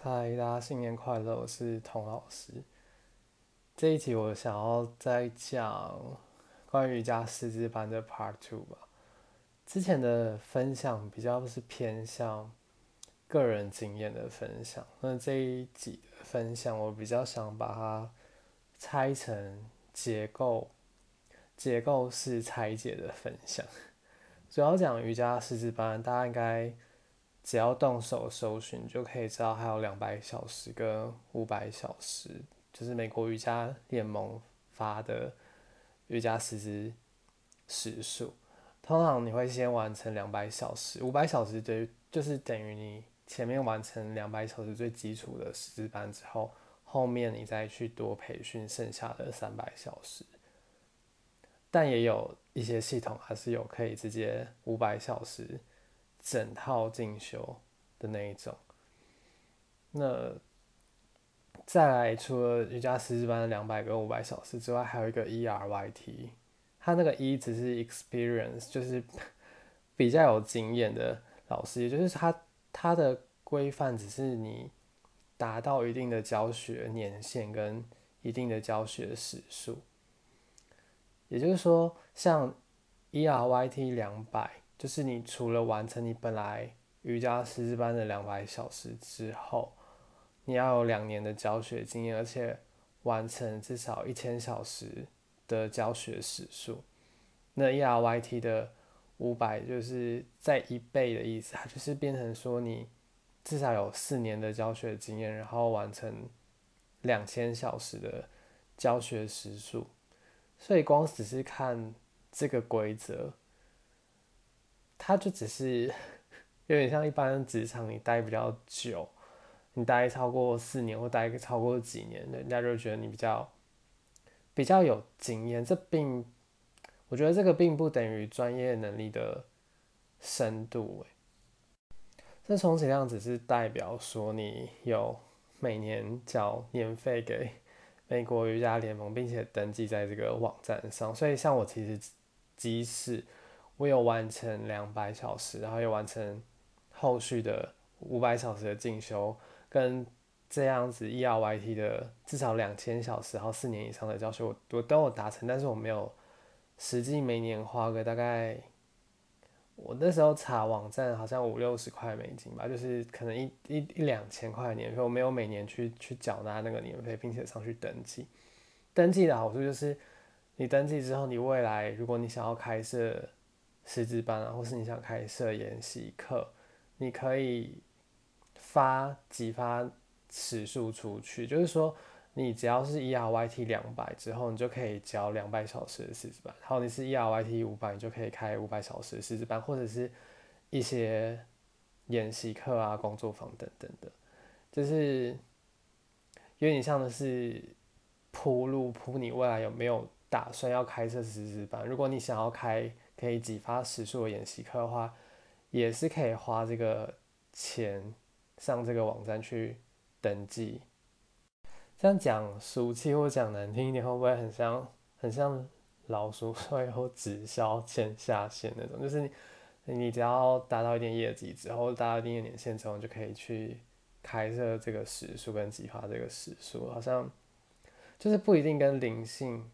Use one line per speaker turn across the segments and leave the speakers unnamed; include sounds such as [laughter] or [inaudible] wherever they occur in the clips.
嗨，大家新年快乐！我是童老师。这一集我想要再讲关于瑜伽师资班的 Part Two 吧。之前的分享比较是偏向个人经验的分享，那这一集的分享我比较想把它拆成结构、结构式拆解的分享。主要讲瑜伽师资班，大家应该。只要动手搜寻，就可以知道还有两百小时跟五百小时，就是美国瑜伽联盟发的瑜伽师资时数。通常你会先完成两百小时，五百小时等于就是等于你前面完成两百小时最基础的师资班之后，后面你再去多培训剩下的三百小时。但也有一些系统还是有可以直接五百小时。整套进修的那一种，那再来除了瑜伽师资班的两百跟五百小时之外，还有一个 ERYT，他那个 E 只是 experience，就是 [laughs] 比较有经验的老师，也就是他他的规范只是你达到一定的教学年限跟一定的教学时数，也就是说像 ERYT 两百。就是你除了完成你本来瑜伽师资班的两百小时之后，你要有两年的教学经验，而且完成至少一千小时的教学时数。那 ERYT 的五百就是在一倍的意思，它就是变成说你至少有四年的教学经验，然后完成两千小时的教学时数。所以光只是看这个规则。他就只是有点像一般职场，你待比较久，你待超过四年或待超过几年，人家就觉得你比较比较有经验。这并我觉得这个并不等于专业能力的深度。这充其量只是代表说你有每年交年费给美国瑜伽联盟，并且登记在这个网站上。所以像我其实即使我有完成两百小时，然后又完成后续的五百小时的进修，跟这样子 ERYT 的至少两千小时，然后四年以上的教学，我我都有达成，但是我没有实际每年花个大概，我那时候查网站好像五六十块美金吧，就是可能一一一两千块年费，我没有每年去去缴纳那个年费，并且上去登记。登记的好处就是，你登记之后，你未来如果你想要开设师资班啊，或是你想开设研习课，你可以发几发时数出去，就是说你只要是 ERYT 两百之后，你就可以教两百小时的师资班；然后你是 ERYT 五百，你就可以开五百小时的师资班，或者是一些研习课啊、工作坊等等的，就是有点像的是铺路铺你未来有没有打算要开设师资班。如果你想要开。可以几发时数的演习课的话，也是可以花这个钱上这个网站去登记。这样讲俗气或讲难听一点，会不会很像很像老鼠会或直销签下线那种？就是你你只要达到一定业绩之后，达到一定的年限之后，就可以去开设这个时数跟计划这个时数，好像就是不一定跟灵性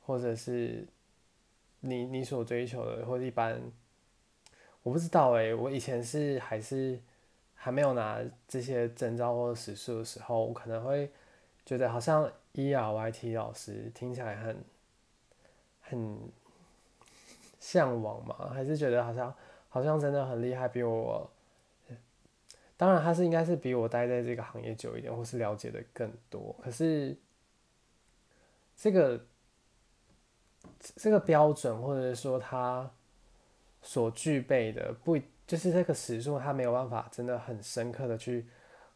或者是。你你所追求的，或者一般，我不知道哎。我以前是还是还没有拿这些证照或者时数的时候，我可能会觉得好像 ERYT 老师听起来很很向往嘛，还是觉得好像好像真的很厉害，比我当然他是应该是比我待在这个行业久一点，或是了解的更多。可是这个。这个标准，或者是说他所具备的，不就是这个时数，他没有办法真的很深刻的去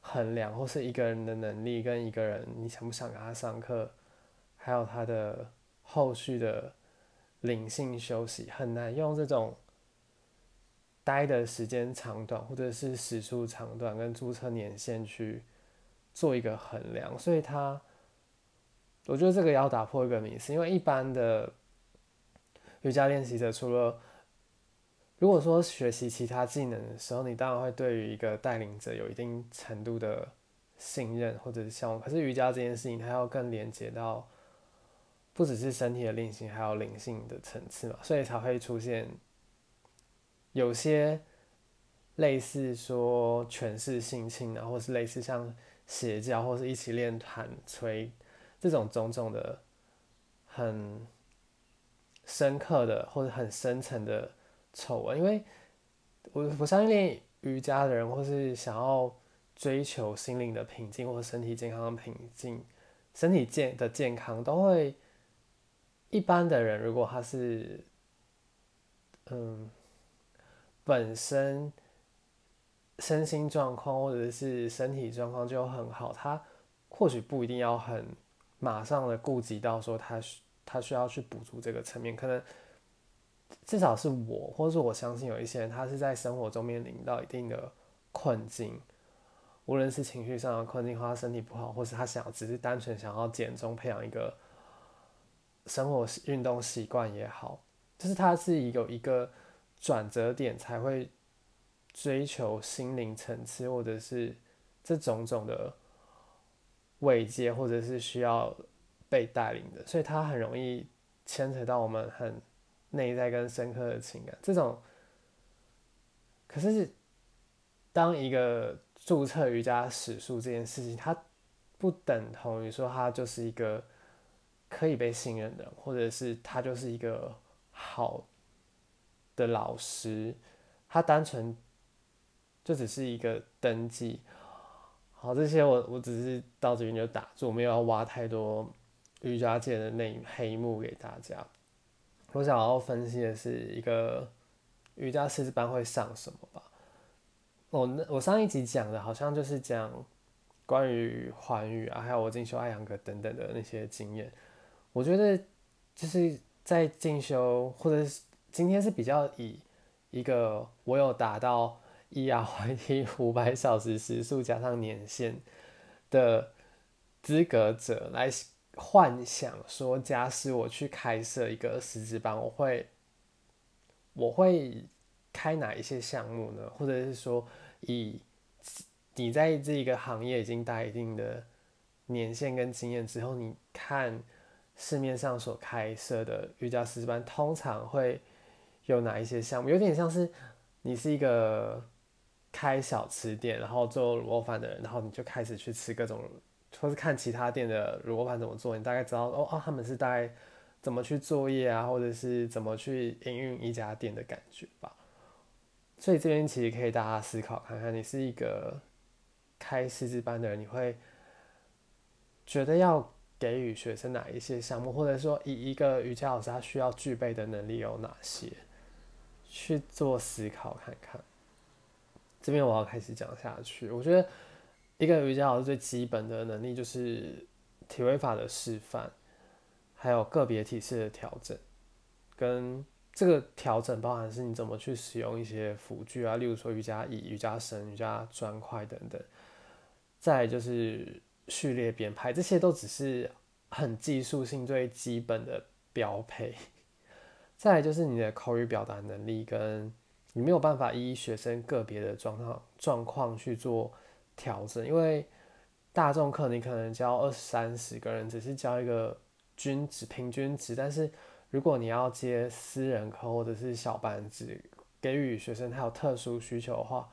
衡量，或是一个人的能力跟一个人你想不想给他上课，还有他的后续的灵性休息，很难用这种待的时间长短，或者是时数长短跟注册年限去做一个衡量，所以他，我觉得这个要打破一个迷思，因为一般的。瑜伽练习者除了如果说学习其他技能的时候，你当然会对于一个带领者有一定程度的信任或者是向往。可是瑜伽这件事情，它要更连接到不只是身体的练习，还有灵性的层次嘛，所以才会出现有些类似说诠释性侵啊，或是类似像邪教，或是一起练弹吹这种种种的很深刻的或者很深层的丑闻，因为我我相信练瑜伽的人，或是想要追求心灵的平静，或者身体健康的平静，身体健的健康，都会一般的人，如果他是嗯本身身心状况或者是身体状况就很好，他或许不一定要很马上的顾及到说他需他需要去补足这个层面，可能。至少是我，或者是我相信有一些人，他是在生活中面临到一定的困境，无论是情绪上的困境，或他身体不好，或是他想只是单纯想要减重，培养一个生活运动习惯也好，就是他是有一个转折点才会追求心灵层次，或者是这种种的慰藉，或者是需要被带领的，所以他很容易牵扯到我们很。内在跟深刻的情感，这种，可是当一个注册瑜伽史书这件事情，它不等同于说他就是一个可以被信任的，或者是他就是一个好的老师，他单纯就只是一个登记。好，这些我我只是到这边就打住，没有要挖太多瑜伽界的那黑幕给大家。我想要分析的是一个瑜伽师资班会上什么吧。我那我上一集讲的好像就是讲关于环宇啊，还有我进修艾扬格等等的那些经验。我觉得就是在进修，或者是今天是比较以一个我有达到 E R Y T 五百小时时速加上年限的资格者来。幻想说，假使我去开设一个师资班，我会我会开哪一些项目呢？或者是说，以你在这个行业已经待一定的年限跟经验之后，你看市面上所开设的瑜伽师资班，通常会有哪一些项目？有点像是你是一个开小吃店，然后做卤肉饭的人，然后你就开始去吃各种。或是看其他店的卤肉饭怎么做，你大概知道哦哦，他们是大概怎么去作业啊，或者是怎么去营运一家店的感觉吧。所以这边其实可以大家思考看看，你是一个开师资班的人，你会觉得要给予学生哪一些项目，或者说以一个瑜伽老师他需要具备的能力有哪些，去做思考看看。这边我要开始讲下去，我觉得。一个瑜伽老师最基本的能力就是体位法的示范，还有个别体式的调整，跟这个调整包含是你怎么去使用一些辅具啊，例如说瑜伽椅、瑜伽绳、瑜伽砖块等等。再就是序列编排，这些都只是很技术性最基本的标配。再就是你的口语表达能力，跟你没有办法依学生个别的状况状况去做。调整，因为大众课你可能教二三十个人，只是教一个均值、平均值。但是如果你要接私人课或者是小班制，给予学生他有特殊需求的话，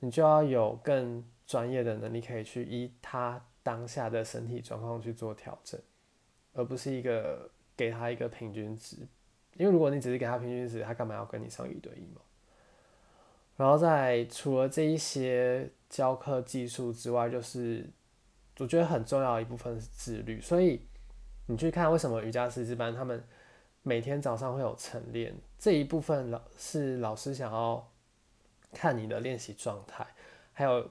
你就要有更专业的能力，可以去依他当下的身体状况去做调整，而不是一个给他一个平均值。因为如果你只是给他平均值，他干嘛要跟你上一对一嘛？然后在除了这一些。教课技术之外，就是我觉得很重要一部分是自律。所以你去看为什么瑜伽师资班他们每天早上会有晨练，这一部分老是老师想要看你的练习状态，还有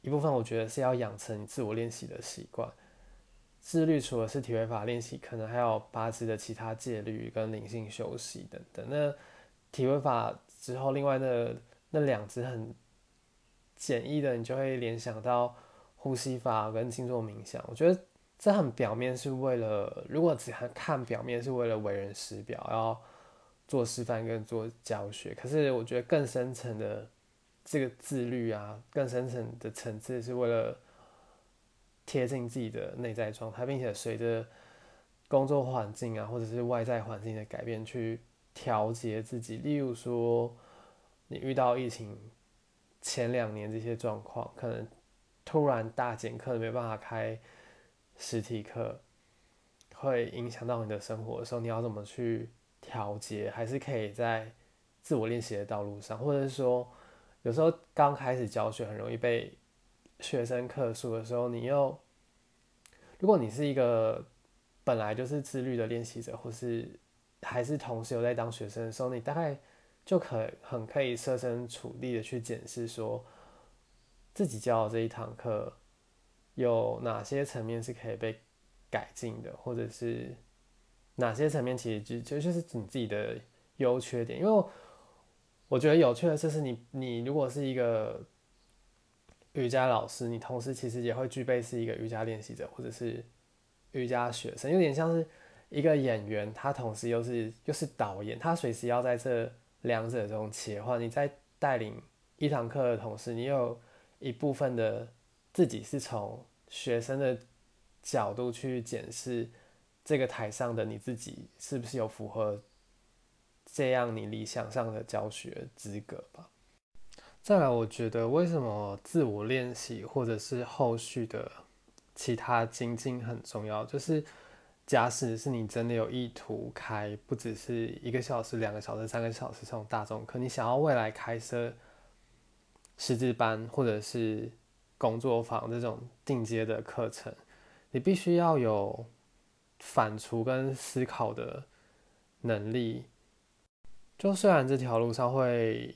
一部分我觉得是要养成自我练习的习惯。自律除了是体位法练习，可能还有八字的其他戒律跟灵性休息等等。那体位法之后，另外那那两只很。简易的，你就会联想到呼吸法跟静坐冥想。我觉得这很表面，是为了如果只看表面，是为了为人师表，要做示范跟做教学。可是我觉得更深层的这个自律啊，更深层的层次是为了贴近自己的内在状态，并且随着工作环境啊，或者是外在环境的改变去调节自己。例如说，你遇到疫情前两年这些状况，可能突然大减课，没办法开实体课，会影响到你的生活的时候，你要怎么去调节？还是可以在自我练习的道路上，或者是说，有时候刚开始教学很容易被学生克诉的时候，你又如果你是一个本来就是自律的练习者，或是还是同时有在当学生的时候，你大概就可很可以设身处地的去检视，说自己教的这一堂课有哪些层面是可以被改进的，或者是哪些层面其实就就就是你自己的优缺点。因为我觉得有趣的就是你你如果是一个瑜伽老师，你同时其实也会具备是一个瑜伽练习者，或者是瑜伽学生，有点像是一个演员，他同时又是又是导演，他随时要在这两者中切换。你在带领一堂课的同时，你有一部分的自己是从学生的角度去检视这个台上的你自己是不是有符合这样你理想上的教学资格吧。再来，我觉得为什么自我练习或者是后续的其他精进很重要，就是假使是你真的有意图开不只是一个小时、两个小时、三个小时这种大众课，你想要未来开设师资班或者是工作坊这种进阶的课程，你必须要有反刍跟思考的能力。就虽然这条路上会。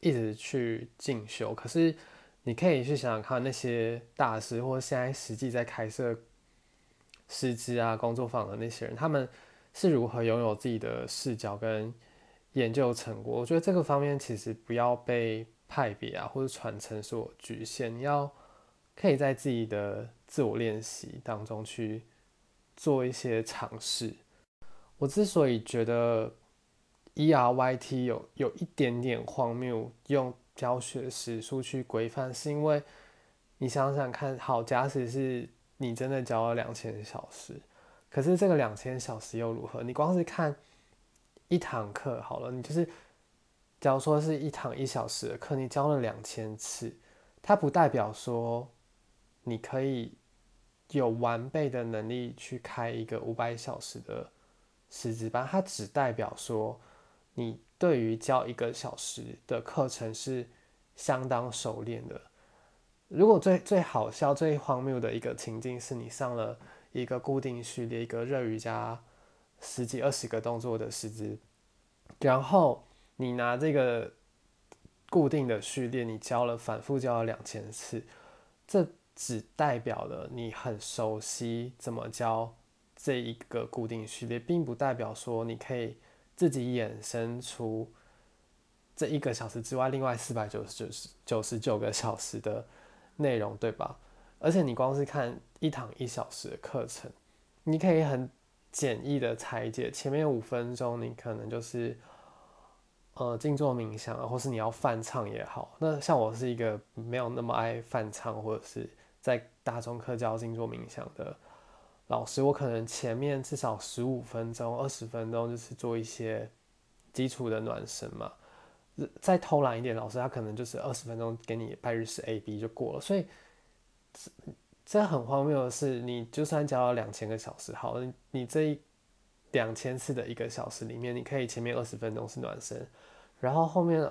一直去进修，可是你可以去想想看，那些大师或现在实际在开设师资啊、工作坊的那些人，他们是如何拥有自己的视角跟研究成果？我觉得这个方面其实不要被派别啊或者传承所局限，要可以在自己的自我练习当中去做一些尝试。我之所以觉得。E R Y T 有有一点点荒谬，用教学时数去规范，是因为你想想看，好，假使是你真的教了两千小时，可是这个两千小时又如何？你光是看一堂课好了，你就是，假如说是一堂一小时的课，你教了两千次，它不代表说你可以有完备的能力去开一个五百小时的师资班，它只代表说。你对于教一个小时的课程是相当熟练的。如果最最好笑、最荒谬的一个情境是你上了一个固定序列、一个热瑜伽十几二十个动作的师资，然后你拿这个固定的序列，你教了反复教了两千次，这只代表了你很熟悉怎么教这一个固定序列，并不代表说你可以。自己衍生出这一个小时之外，另外四百九十九十九十九个小时的内容，对吧？而且你光是看一堂一小时的课程，你可以很简易的拆解。前面五分钟，你可能就是呃静坐冥想，或是你要泛唱也好。那像我是一个没有那么爱泛唱，或者是在大众课教静坐冥想的。老师，我可能前面至少十五分钟、二十分钟就是做一些基础的暖身嘛。再偷懒一点，老师他可能就是二十分钟给你拜日式 A B 就过了。所以这很荒谬的是，你就算教了两千个小时，好，你这一两千次的一个小时里面，你可以前面二十分钟是暖身，然后后面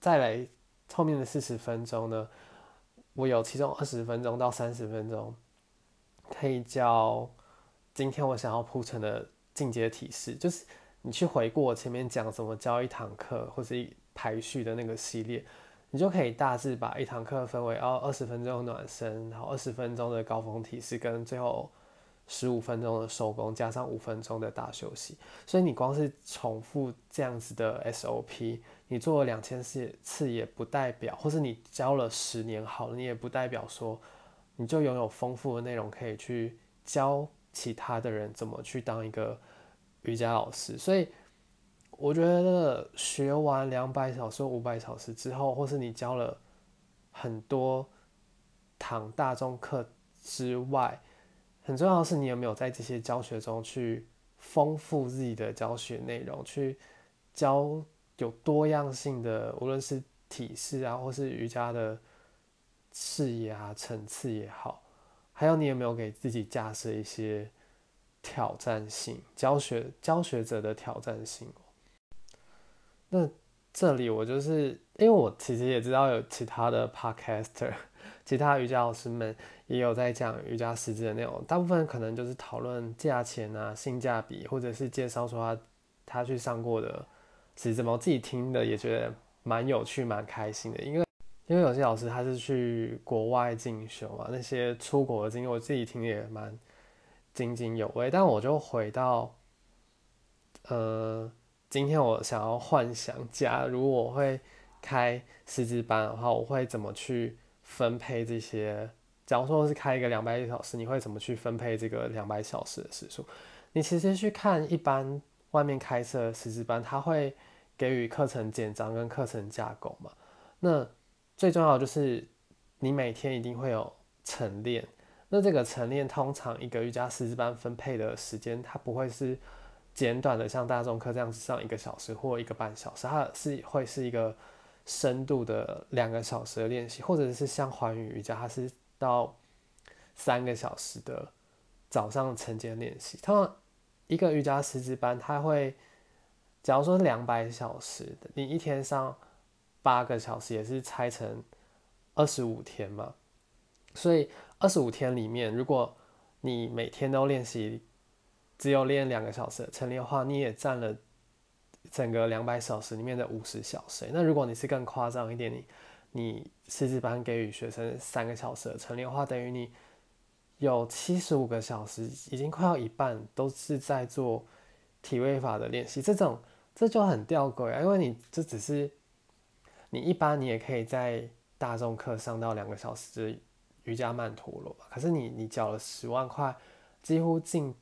再来后面的四十分钟呢，我有其中二十分钟到三十分钟。可以教今天我想要铺成的进阶提示，就是你去回顾我前面讲怎么教一堂课或者一排序的那个系列，你就可以大致把一堂课分为哦二十分钟暖身，然后二十分钟的高峰提示，跟最后十五分钟的收工，加上五分钟的大休息。所以你光是重复这样子的 SOP，你做了两千次次也不代表，或是你教了十年好了，你也不代表说。你就拥有丰富的内容，可以去教其他的人怎么去当一个瑜伽老师。所以，我觉得学完两百小时、五百小时之后，或是你教了很多堂大众课之外，很重要的是你有没有在这些教学中去丰富自己的教学内容，去教有多样性的，无论是体式啊，或是瑜伽的视野啊、层次也好，还有你有没有给自己架设一些挑战性教学教学者的挑战性？那这里我就是因为我其实也知道有其他的 podcaster，[laughs] 其他瑜伽老师们也有在讲瑜伽师资的内容，大部分可能就是讨论价钱啊、性价比，或者是介绍说他他去上过的师资嘛。我自己听的也觉得蛮有趣、蛮开心的，因为因为有些老师他是去国外进修嘛，那些出国的经历我自己听也蛮津津有味。但我就回到，呃。今天我想要幻想，假如我会开师资班的话，我会怎么去分配这些？假如说是开一个两百小时，你会怎么去分配这个两百小时的时数？你其实去看一般外面开设师资班，他会给予课程简章跟课程架构嘛？那最重要就是你每天一定会有晨练，那这个晨练通常一个瑜伽师资班分配的时间，它不会是。简短的像大众课这样子上一个小时或一个半小时，它是会是一个深度的两个小时的练习，或者是像环宇瑜伽，它是到三个小时的早上晨间练习。它一个瑜伽师资班，它会假如说两百小时，你一天上八个小时，也是拆成二十五天嘛。所以二十五天里面，如果你每天都练习。只有练两个小时的晨练的话，你也占了整个两百小时里面的五十小时。那如果你是更夸张一点，你你师资班给予学生三个小时的晨练的话，等于你有七十五个小时，已经快要一半都是在做体位法的练习。这种这就很吊诡啊，因为你这只是你一般你也可以在大众课上到两个小时的瑜伽曼陀罗，可是你你缴了十万块，几乎近。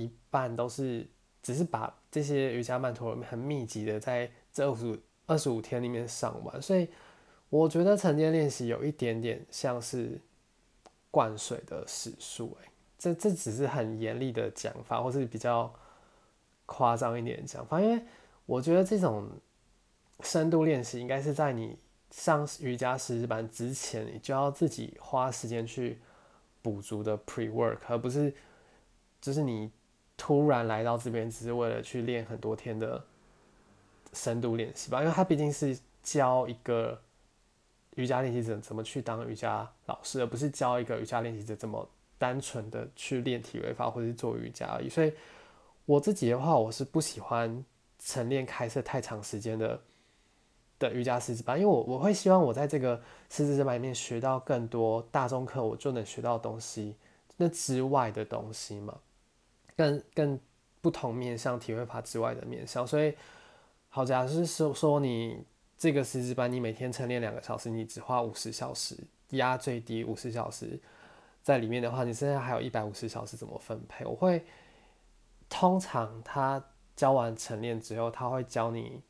一半都是只是把这些瑜伽曼陀罗很密集的在这二十五二十五天里面上完，所以我觉得晨间练习有一点点像是灌水的时数，哎，这这只是很严厉的讲法，或是比较夸张一点讲法，因为我觉得这种深度练习应该是在你上瑜伽师资班之前，你就要自己花时间去补足的 pre work，而不是就是你。突然来到这边，只是为了去练很多天的深度练习吧，因为他毕竟是教一个瑜伽练习者怎么去当瑜伽老师，而不是教一个瑜伽练习者怎么单纯的去练体位法或者是做瑜伽而已。所以我自己的话，我是不喜欢晨练开设太长时间的的瑜伽师资班，因为我我会希望我在这个师资班里面学到更多大众课我就能学到东西那之外的东西嘛。更更不同面向体会法之外的面向，所以好，假设是说说你这个师资班，你每天晨练两个小时，你只花五十小时，压最低五十小时在里面的话，你剩下还有一百五十小时怎么分配？我会通常他教完晨练之后，他会教你，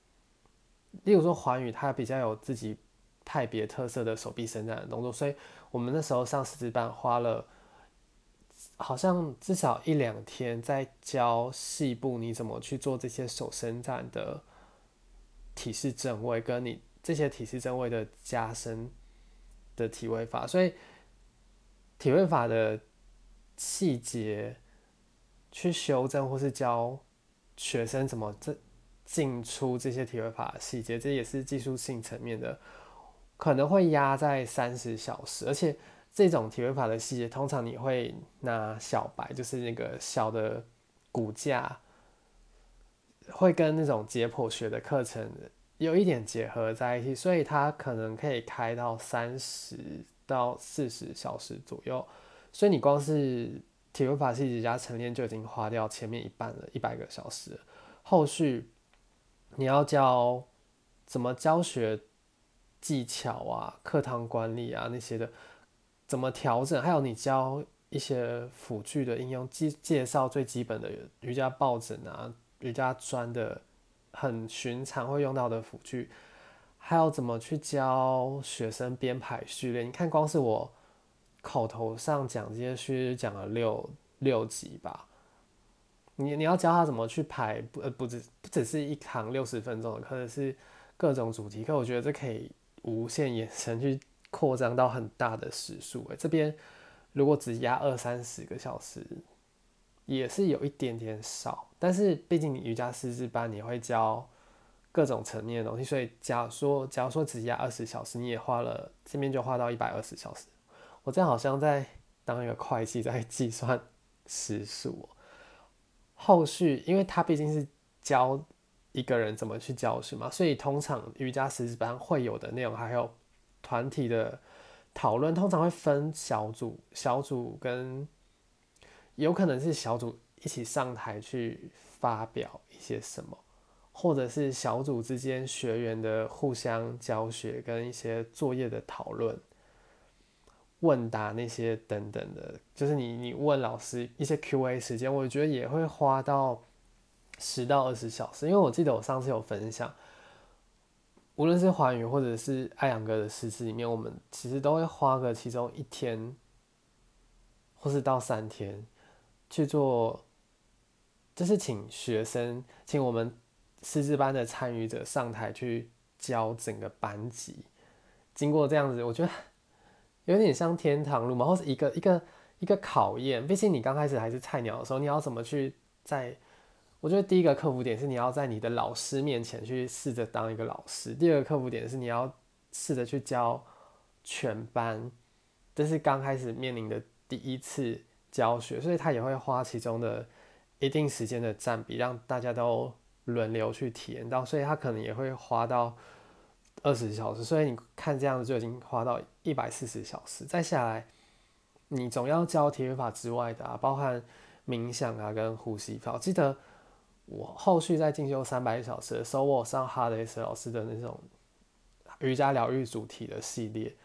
例如说环宇，他比较有自己派别特色的手臂伸展的动作，所以我们那时候上师资班花了。好像至少一两天在教细部你怎么去做这些手伸展的体式正位，跟你这些体式正位的加深的体位法，所以体位法的细节去修正，或是教学生怎么这进出这些体位法的细节，这也是技术性层面的，可能会压在三十小时，而且。这种体位法的细节，通常你会拿小白，就是那个小的骨架，会跟那种解剖学的课程有一点结合在一起，所以它可能可以开到三十到四十小时左右。所以你光是体位法细节加晨练就已经花掉前面一半了，一百个小时。后续你要教怎么教学技巧啊、课堂管理啊那些的。怎么调整？还有你教一些辅具的应用，介介绍最基本的瑜伽抱枕啊、瑜伽砖的很寻常会用到的辅具，还有怎么去教学生编排序列？你看，光是我口头上讲这些虚讲了六六集吧。你你要教他怎么去排，不呃不只不只是一堂六十分钟的课，是各种主题课。我觉得这可以无限延伸去扩张到很大的时数。诶，这边如果只压二三十个小时，也是有一点点少。但是毕竟你瑜伽师资班，你会教各种层面的东西，所以假如说假如说只压二十小时，你也花了这边就花到一百二十小时。我这样好像在当一个会计，在计算时数。后续，因为他毕竟是教一个人怎么去教学嘛，所以通常瑜伽师资班会有的内容，还有团体的讨论，通常会分小组，小组跟有可能是小组一起上台去发表一些什么，或者是小组之间学员的互相教学跟一些作业的讨论。问答那些等等的，就是你你问老师一些 Q&A 时间，我觉得也会花到十到二十小时。因为我记得我上次有分享，无论是华语或者是艾阳哥的师资里面，我们其实都会花个其中一天，或是到三天去做，就是请学生，请我们师资班的参与者上台去教整个班级。经过这样子，我觉得。有点像天堂路嘛，或是一个一个一个考验。毕竟你刚开始还是菜鸟的时候，你要怎么去在？我觉得第一个克服点是你要在你的老师面前去试着当一个老师。第二个克服点是你要试着去教全班，这是刚开始面临的第一次教学，所以他也会花其中的一定时间的占比，让大家都轮流去体验到，所以他可能也会花到。二十小时，所以你看这样子就已经花到一百四十小时。再下来，你总要教体育法之外的啊，包含冥想啊跟呼吸法。记得我后续在进修三百小时的时候，我上哈德斯老师的那种瑜伽疗愈主题的系列。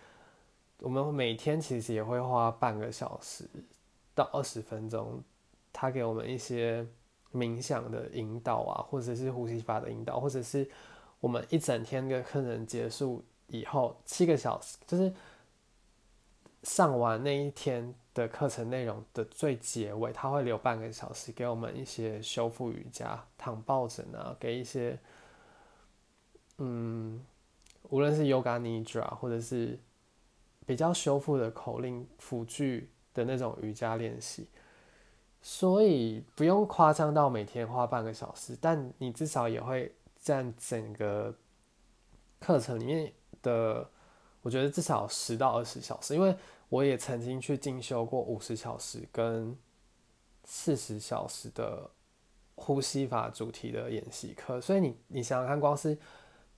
我们每天其实也会花半个小时到二十分钟，他给我们一些冥想的引导啊，或者是呼吸法的引导，或者是。我们一整天的课程结束以后，七个小时就是上完那一天的课程内容的最结尾，他会留半个小时给我们一些修复瑜伽、躺抱枕啊，给一些嗯，无论是 Yoga Nidra 或者是比较修复的口令辅具的那种瑜伽练习，所以不用夸张到每天花半个小时，但你至少也会。占整个课程里面的，我觉得至少十到二十小时，因为我也曾经去进修过五十小时跟四十小时的呼吸法主题的演习课，所以你你想想看，光是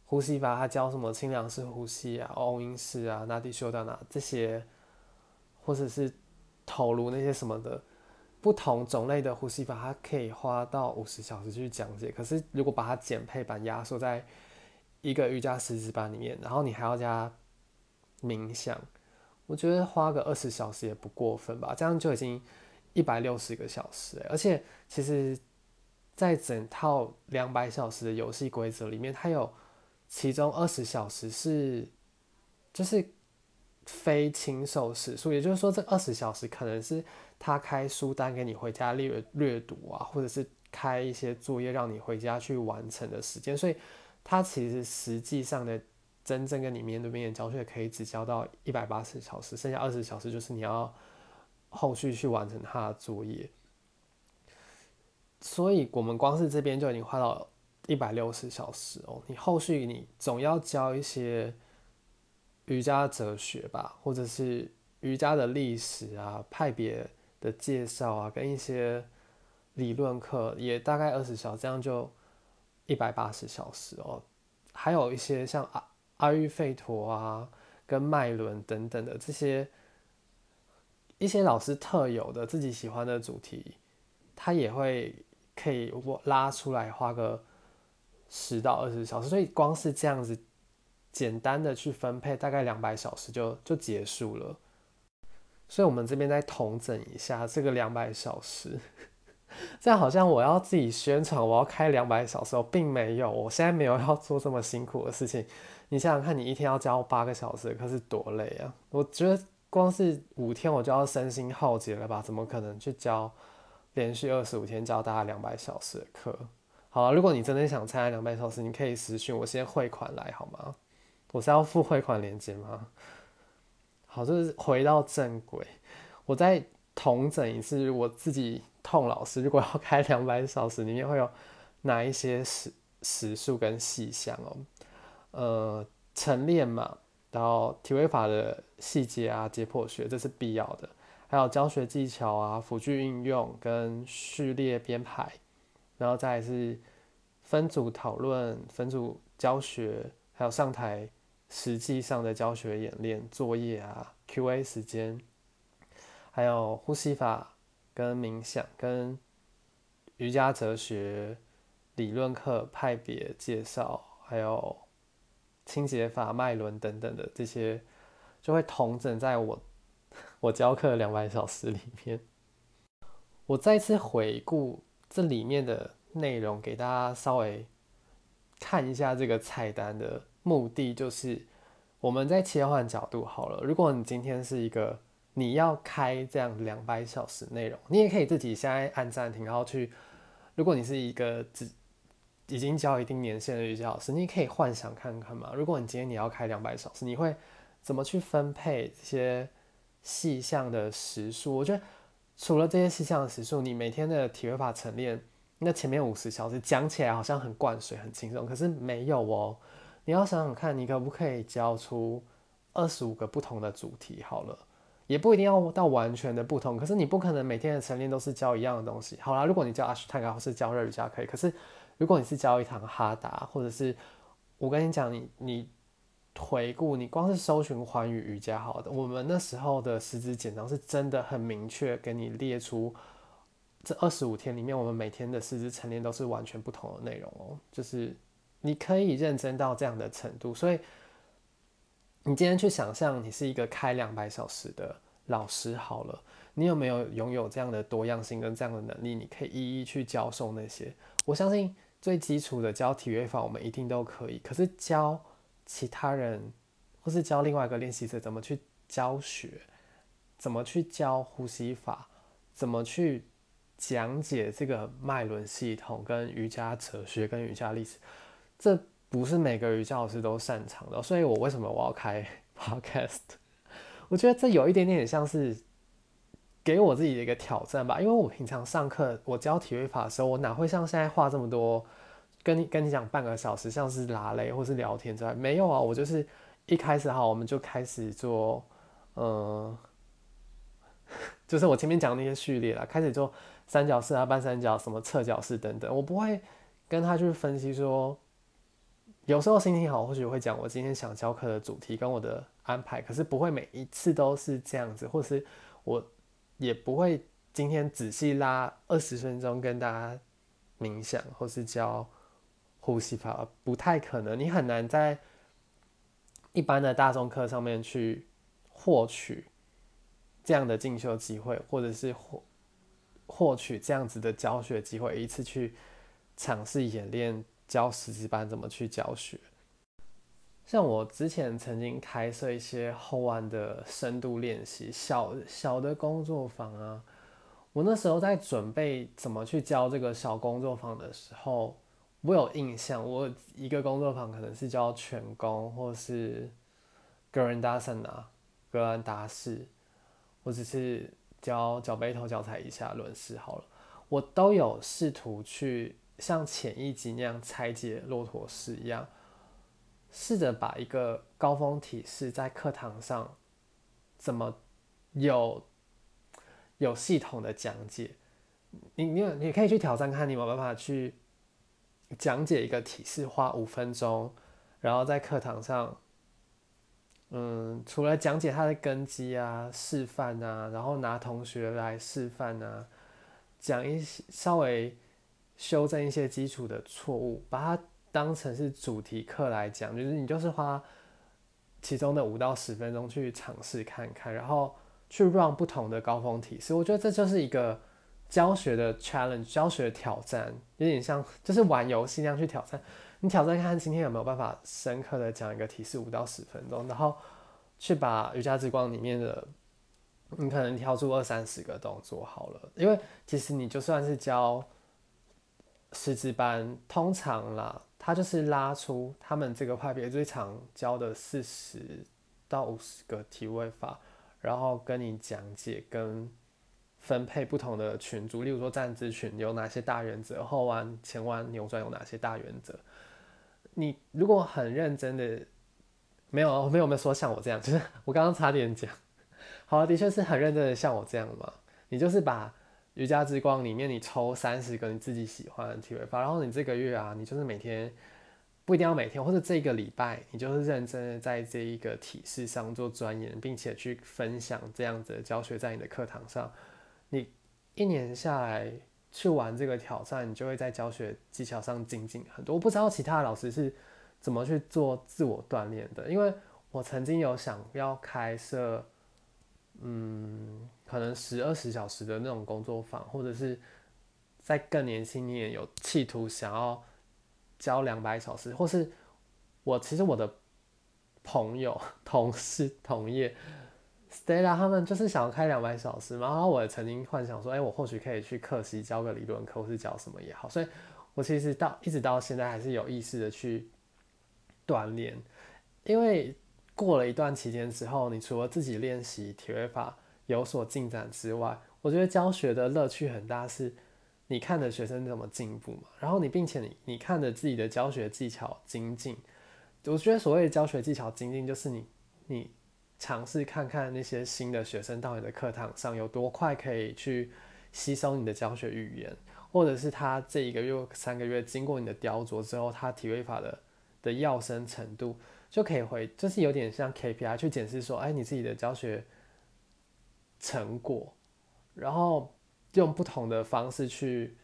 呼吸法，它教什么清凉式呼吸啊、欧音式啊、纳迪修达纳这些，或者是头颅那些什么的。不同种类的呼吸法，它可以花到五十小时去讲解。可是如果把它减配版压缩在一个瑜伽师资班里面，然后你还要加冥想，我觉得花个二十小时也不过分吧。这样就已经一百六十个小时。而且其实，在整套两百小时的游戏规则里面，它有其中二十小时是就是非亲授时数，也就是说这二十小时可能是。他开书单给你回家略略读啊，或者是开一些作业让你回家去完成的时间，所以他其实实际上的真正跟你面对面教学可以只教到一百八十小时，剩下二十小时就是你要后续去完成他的作业。所以我们光是这边就已经花到一百六十小时哦，你后续你总要教一些瑜伽哲学吧，或者是瑜伽的历史啊派别。的介绍啊，跟一些理论课也大概二十小时，这样就一百八十小时哦。还有一些像啊阿育吠陀啊，跟脉轮等等的这些一些老师特有的自己喜欢的主题，他也会可以我拉出来花个十到二十小时，所以光是这样子简单的去分配，大概两百小时就就结束了。所以，我们这边再统整一下这个两百小时，[laughs] 这样好像我要自己宣传，我要开两百小时，我并没有，我现在没有要做这么辛苦的事情。你想想看，你一天要教八个小时，可是多累啊！我觉得光是五天我就要身心耗竭了吧？怎么可能去教连续二十五天教大家两百小时的课？好了，如果你真的想参加两百小时，你可以私讯我先汇款来好吗？我是要付汇款链接吗？好，就是回到正轨，我再统整一次我自己痛老师，如果要开两百小时，里面会有哪一些时时数跟细项哦？呃，晨练嘛，然后体位法的细节啊，解剖学这是必要的，还有教学技巧啊，辅具运用跟序列编排，然后再是分组讨论、分组教学，还有上台。实际上的教学演练作业啊，Q&A 时间，还有呼吸法跟冥想跟瑜伽哲学理论课派别介绍，还有清洁法脉轮等等的这些，就会同整在我 [laughs] 我教课两百小时里面。我再次回顾这里面的内容，给大家稍微看一下这个菜单的。目的就是我们在切换角度好了。如果你今天是一个你要开这样两百小时内容，你也可以自己现在按暂停，然后去。如果你是一个只已经教一定年限的瑜伽老师，你可以幻想看看嘛。如果你今天你要开两百小时，你会怎么去分配这些细项的时数？我觉得除了这些细项的时数，你每天的体位法晨练，那前面五十小时讲起来好像很灌水、很轻松，可是没有哦。你要想想看，你可不可以教出二十五个不同的主题？好了，也不一定要到完全的不同。可是你不可能每天的晨练都是教一样的东西。好啦，如果你教阿什泰卡或是教热瑜伽可以。可是如果你是教一堂哈达，或者是我跟你讲，你你回顾，你光是搜寻环宇瑜伽，好的，我们那时候的师资简章是真的很明确，给你列出这二十五天里面，我们每天的师资晨练都是完全不同的内容哦，就是。你可以认真到这样的程度，所以你今天去想象，你是一个开两百小时的老师好了，你有没有拥有这样的多样性跟这样的能力？你可以一一去教授那些。我相信最基础的教体育法，我们一定都可以。可是教其他人，或是教另外一个练习者怎么去教学，怎么去教呼吸法，怎么去讲解这个脉轮系统跟瑜伽哲学跟瑜伽历史。这不是每个瑜伽老师都擅长的，所以我为什么我要开 [laughs] podcast？我觉得这有一点点像是给我自己的一个挑战吧，因为我平常上课我教体育法的时候，我哪会像现在话这么多，跟你跟你讲半个小时，像是拉雷或是聊天之外，没有啊，我就是一开始哈，我们就开始做，嗯，[laughs] 就是我前面讲那些序列啦，开始做三角式啊、半三角、什么侧角式等等，我不会跟他去分析说。有时候心情好，或许会讲我今天想教课的主题跟我的安排，可是不会每一次都是这样子，或是我也不会今天仔细拉二十分钟跟大家冥想，或是教呼吸法，不太可能。你很难在一般的大众课上面去获取这样的进修机会，或者是获获取这样子的教学机会，一次去尝试演练。教师资班怎么去教学？像我之前曾经开设一些后弯的深度练习小小的工作坊啊。我那时候在准备怎么去教这个小工作坊的时候，我有印象，我一个工作坊可能是教全功，或是格兰达森啊，格兰达式，或者是教脚背头、脚踩一下轮式好了，我都有试图去。像前一集那样拆解骆驼式一样，试着把一个高峰体式在课堂上怎么有有系统的讲解。你你你可以去挑战看，你有办法去讲解一个体式，花五分钟，然后在课堂上，嗯，除了讲解它的根基啊、示范啊，然后拿同学来示范啊，讲一些稍微。修正一些基础的错误，把它当成是主题课来讲，就是你就是花其中的五到十分钟去尝试看看，然后去 run 不同的高峰体式。我觉得这就是一个教学的 challenge，教学挑战，有点像就是玩游戏那样去挑战。你挑战看今天有没有办法深刻的讲一个提示五到十分钟，然后去把瑜伽之光里面的你可能挑出二三十个动作好了，因为其实你就算是教师资班，通常啦，他就是拉出他们这个派别最常教的四十到五十个体位法，然后跟你讲解跟分配不同的群组，例如说站姿群有哪些大原则，后弯、前弯、扭转有哪些大原则。你如果很认真的，没有 [laughs] 没有没有说像我这样，就是我刚刚差点讲。好，的确是很认真的，像我这样嘛。你就是把瑜伽之光里面，你抽三十个你自己喜欢的体位法，然后你这个月啊，你就是每天不一定要每天，或者这个礼拜，你就是认真的在这一个体式上做钻研，并且去分享这样子的教学在你的课堂上。你一年下来去玩这个挑战，你就会在教学技巧上精进很多。我不知道其他老师是怎么去做自我锻炼的，因为我曾经有想要开设。嗯，可能十二十小时的那种工作坊，或者是在更年轻一点有企图想要教两百小时，或是我其实我的朋友、[laughs] 同事、同业 Stella 他们就是想要开两百小时嘛，然后我也曾经幻想说，哎，我或许可以去课时教个理论课，或是教什么也好，所以我其实到一直到现在还是有意识的去锻炼，因为。过了一段期间之后，你除了自己练习体位法有所进展之外，我觉得教学的乐趣很大，是你看着学生怎么进步嘛，然后你并且你你看着自己的教学技巧精进。我觉得所谓的教学技巧精进，就是你你尝试看看那些新的学生到你的课堂上有多快可以去吸收你的教学语言，或者是他这一个月三个月经过你的雕琢之后，他体位法的的要生程度。就可以回，就是有点像 KPI 去检视说，哎，你自己的教学成果，然后用不同的方式去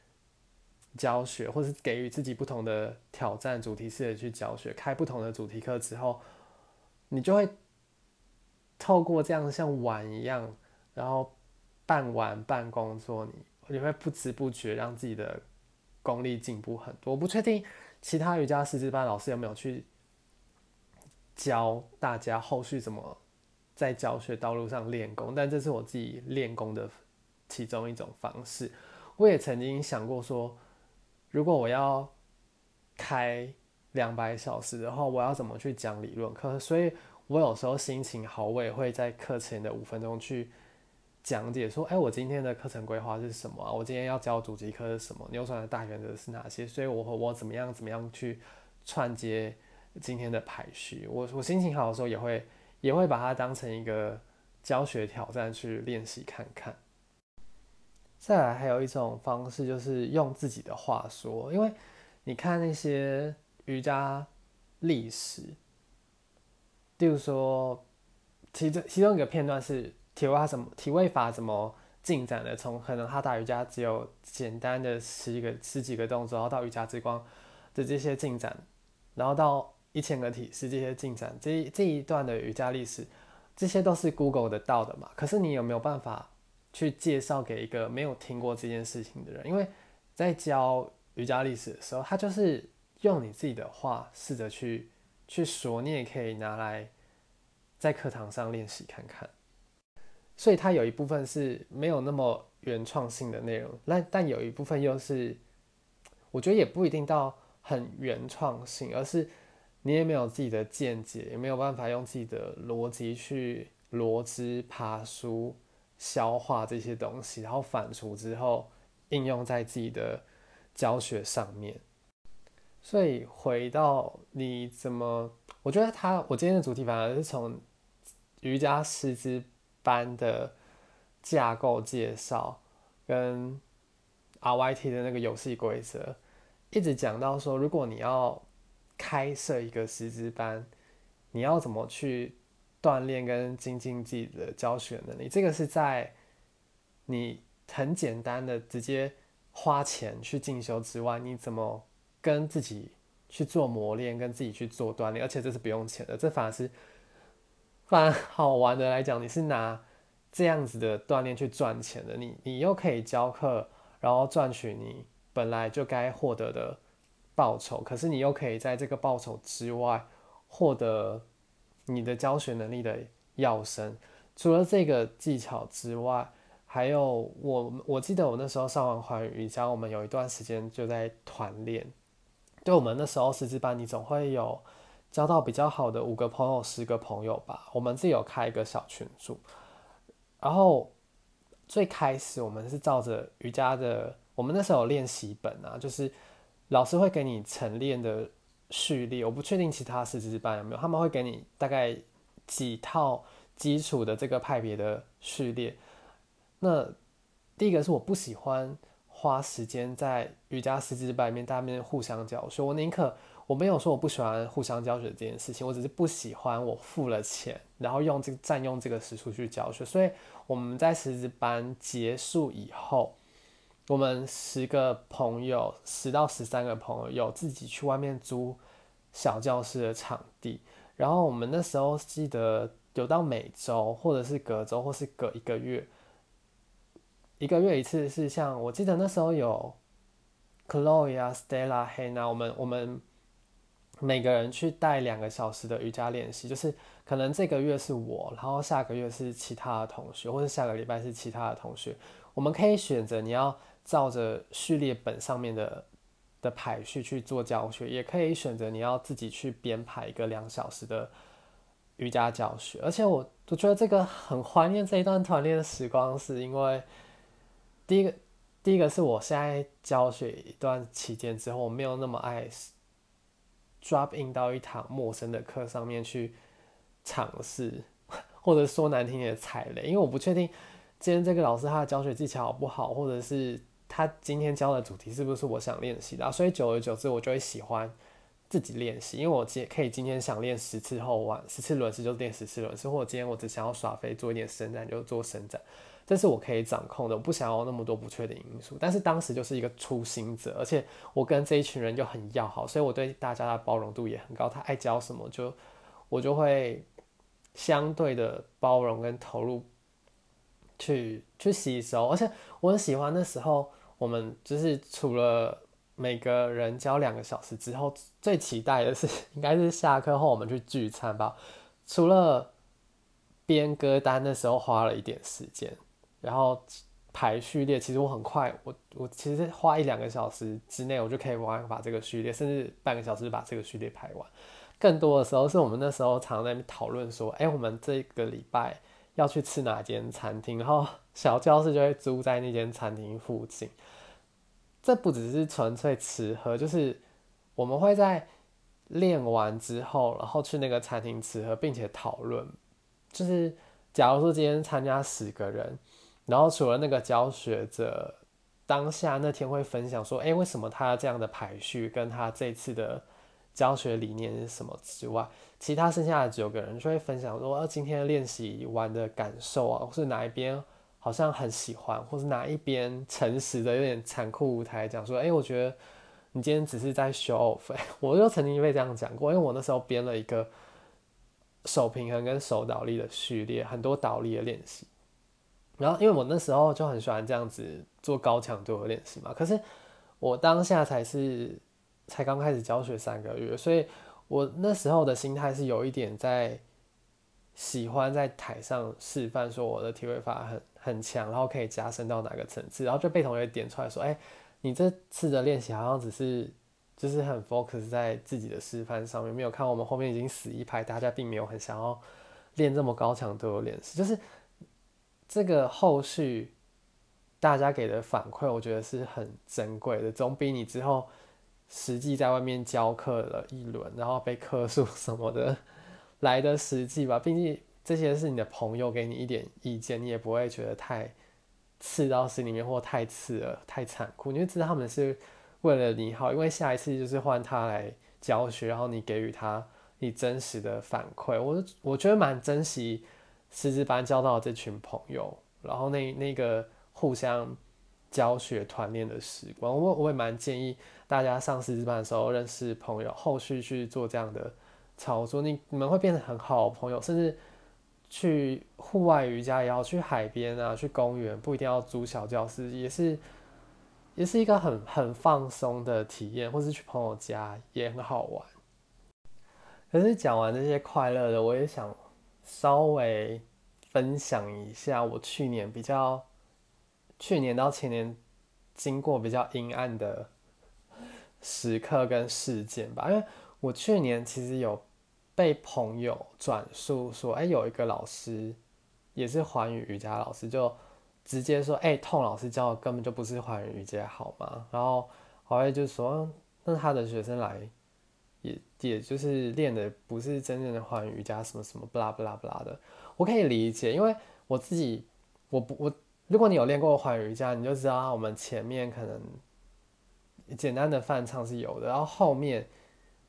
教学，或是给予自己不同的挑战，主题式的去教学，开不同的主题课之后，你就会透过这样像玩一样，然后半玩半工作，你你会不知不觉让自己的功力进步很多。我不确定其他瑜伽师资班老师有没有去。教大家后续怎么在教学道路上练功，但这是我自己练功的其中一种方式。我也曾经想过说，如果我要开两百小时的话，我要怎么去讲理论课？所以我有时候心情好，我也会在课前的五分钟去讲解说：“哎，我今天的课程规划是什么？我今天要教主题课是什么？扭转的大原则是哪些？所以我和我怎么样怎么样去串接。”今天的排序，我我心情好的时候也会也会把它当成一个教学挑战去练习看看。再来还有一种方式就是用自己的话说，因为你看那些瑜伽历史，例如说其中其中一个片段是体位怎么体位法怎么进展的，从可能哈达瑜伽只有简单的十几个十几个动作，然后到瑜伽之光的这些进展，然后到一千个体式这些进展，这这一段的瑜伽历史，这些都是 Google 得到的嘛？可是你有没有办法去介绍给一个没有听过这件事情的人？因为在教瑜伽历史的时候，他就是用你自己的话试着去去说，你也可以拿来在课堂上练习看看。所以它有一部分是没有那么原创性的内容，那但有一部分又是，我觉得也不一定到很原创性，而是。你也没有自己的见解，也没有办法用自己的逻辑去逻辑爬书、消化这些东西，然后反刍之后应用在自己的教学上面。所以回到你怎么，我觉得他，我今天的主题反而是从瑜伽师资班的架构介绍跟 RYT 的那个游戏规则，一直讲到说，如果你要。开设一个师资班，你要怎么去锻炼跟精进自己的教学能力？这个是在你很简单的直接花钱去进修之外，你怎么跟自己去做磨练，跟自己去做锻炼？而且这是不用钱的，这反而是反而好玩的来讲，你是拿这样子的锻炼去赚钱的。你你又可以教课，然后赚取你本来就该获得的。报酬，可是你又可以在这个报酬之外获得你的教学能力的要生，除了这个技巧之外，还有我我记得我那时候上完环宇伽，我们有一段时间就在团练。对我们那时候师资班，你总会有交到比较好的五个朋友、十个朋友吧。我们自己有开一个小群组，然后最开始我们是照着瑜伽的，我们那时候有练习本啊，就是老师会给你晨练的序列。我不确定其他师资班有没有，他们会给你大概几套基础的这个派别的序列。那第一个是我不喜欢。花时间在瑜伽师资班里面，大家互相教学。我宁可我没有说我不喜欢互相教学这件事情，我只是不喜欢我付了钱，然后用这个占用这个时数去教学。所以我们在实习班结束以后，我们十个朋友，十到十三个朋友，有自己去外面租小教室的场地。然后我们那时候记得有到每周，或者是隔周，或是隔一个月。一个月一次是像我记得那时候有，Chloe 啊，Stella、Hannah，我们我们每个人去带两个小时的瑜伽练习，就是可能这个月是我，然后下个月是其他的同学，或者下个礼拜是其他的同学，我们可以选择你要照着序列本上面的的排序去做教学，也可以选择你要自己去编排一个两小时的瑜伽教学。而且我我觉得这个很怀念这一段团练的时光，是因为。第一个，第一个是我现在教学一段期间之后，我没有那么爱 drop in 到一堂陌生的课上面去尝试，[laughs] 或者说难听点踩雷，因为我不确定今天这个老师他的教学技巧好不好，或者是他今天教的主题是不是我想练习的，所以久而久之我就会喜欢自己练习，因为我今可以今天想练十次后弯十次轮式就练十次轮式，或者今天我只想要耍飞做一点伸展就做伸展。这是我可以掌控的，我不想要那么多不确定因素。但是当时就是一个初心者，而且我跟这一群人就很要好，所以我对大家的包容度也很高。他爱教什么，就我就会相对的包容跟投入去去吸收。而且我很喜欢那时候，我们就是除了每个人教两个小时之后，最期待的是应该是下课后我们去聚餐吧。除了编歌单的时候花了一点时间。然后排序列，其实我很快，我我其实花一两个小时之内，我就可以完把这个序列，甚至半个小时把这个序列排完。更多的时候是我们那时候常在讨论说，哎，我们这个礼拜要去吃哪间餐厅，然后小教室就会租在那间餐厅附近。这不只是纯粹吃喝，就是我们会在练完之后，然后去那个餐厅吃喝，并且讨论。就是假如说今天参加十个人。然后除了那个教学者当下那天会分享说，哎，为什么他这样的排序跟他这次的教学理念是什么之外，其他剩下的九个人就会分享说，呃，今天练习完的感受啊，或是哪一边好像很喜欢，或是哪一边诚实的有点残酷舞台讲说，哎，我觉得你今天只是在 show off。[laughs] 我就曾经被这样讲过，因为我那时候编了一个手平衡跟手倒立的序列，很多倒立的练习。然后，因为我那时候就很喜欢这样子做高强度的练习嘛，可是我当下才是才刚开始教学三个月，所以我那时候的心态是有一点在喜欢在台上示范，说我的体位法很很强，然后可以加深到哪个层次，然后就被同学点出来说：“哎，你这次的练习好像只是就是很 focus 在自己的示范上面，没有看我们后面已经死一排，大家并没有很想要练这么高强度的练习，就是。”这个后续大家给的反馈，我觉得是很珍贵的，总比你之后实际在外面教课了一轮，然后被课数 [laughs] 什么的来的实际吧。毕竟这些是你的朋友给你一点意见，你也不会觉得太刺到心里面，或太刺了、太残酷。你就知道他们是为了你好，因为下一次就是换他来教学，然后你给予他你真实的反馈。我我觉得蛮珍惜。师资班交到这群朋友，然后那那个互相教学团练的时光，我我也蛮建议大家上师资班的时候认识朋友，后续去做这样的操作，你你们会变得很好朋友，甚至去户外瑜伽也好，去海边啊，去公园，不一定要租小教室，也是也是一个很很放松的体验，或是去朋友家也很好玩。可是讲完这些快乐的，我也想。稍微分享一下我去年比较，去年到前年经过比较阴暗的时刻跟事件吧。因为我去年其实有被朋友转述说，哎，有一个老师也是环宇瑜伽老师，就直接说，哎，痛老师教的根本就不是环宇瑜伽，好吗？然后后来就说，那他的学生来。也就是练的不是真正的环瑜伽，什么什么不拉不拉不拉的，我可以理解，因为我自己我不我，如果你有练过环瑜伽，你就知道我们前面可能简单的翻唱是有的，然后后面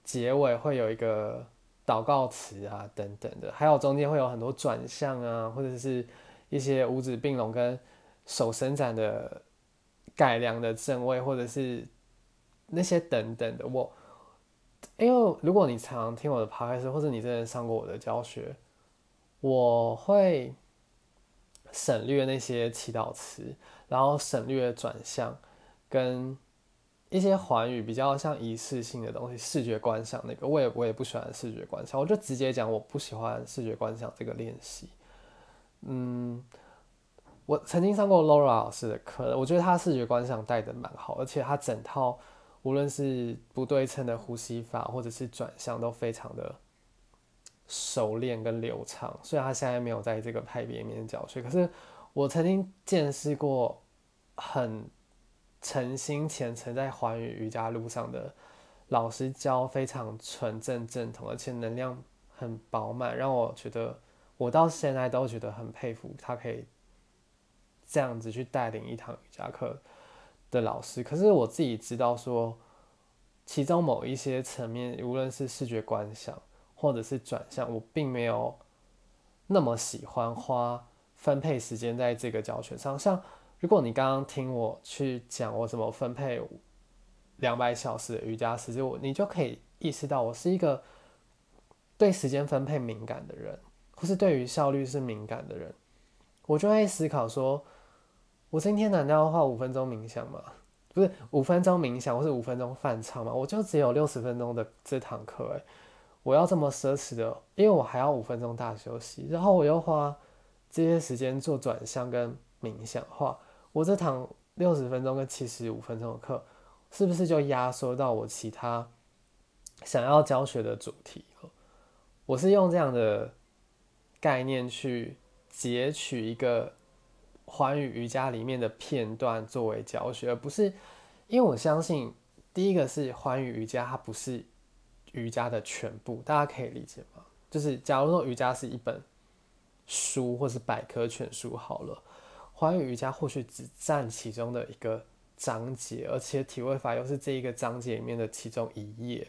结尾会有一个祷告词啊等等的，还有中间会有很多转向啊，或者是一些五指并拢跟手伸展的改良的正位，或者是那些等等的我。因为如果你常听我的 podcast，或者你之前上过我的教学，我会省略那些祈祷词，然后省略转向，跟一些环语比较像仪式性的东西，视觉观赏那个，我也我也不喜欢视觉观赏，我就直接讲我不喜欢视觉观赏这个练习。嗯，我曾经上过 Laura 老师的课，我觉得他视觉观赏带的蛮好，而且他整套。无论是不对称的呼吸法，或者是转向，都非常的熟练跟流畅。虽然他现在没有在这个派别里面教学，可是我曾经见识过很诚心虔诚在寰宇瑜伽路上的老师教非常纯正正统，而且能量很饱满，让我觉得我到现在都觉得很佩服他可以这样子去带领一堂瑜伽课。的老师，可是我自己知道说，其中某一些层面，无论是视觉观想或者是转向，我并没有那么喜欢花分配时间在这个教学上。像如果你刚刚听我去讲我怎么分配两百小时的瑜伽时间，我你就可以意识到我是一个对时间分配敏感的人，或是对于效率是敏感的人，我就会思考说。我今天难道要花五分钟冥想吗？不是五分钟冥想，或是五分钟饭唱吗？我就只有六十分钟的这堂课，诶，我要这么奢侈的，因为我还要五分钟大休息，然后我又花这些时间做转向跟冥想，话我这堂六十分钟跟七十五分钟的课，是不是就压缩到我其他想要教学的主题了？我是用这样的概念去截取一个。环宇瑜伽里面的片段作为教学，而不是因为我相信，第一个是环宇瑜伽，它不是瑜伽的全部，大家可以理解吗？就是假如说瑜伽是一本书或是百科全书好了，环宇瑜伽或许只占其中的一个章节，而且体位法又是这一个章节里面的其中一页。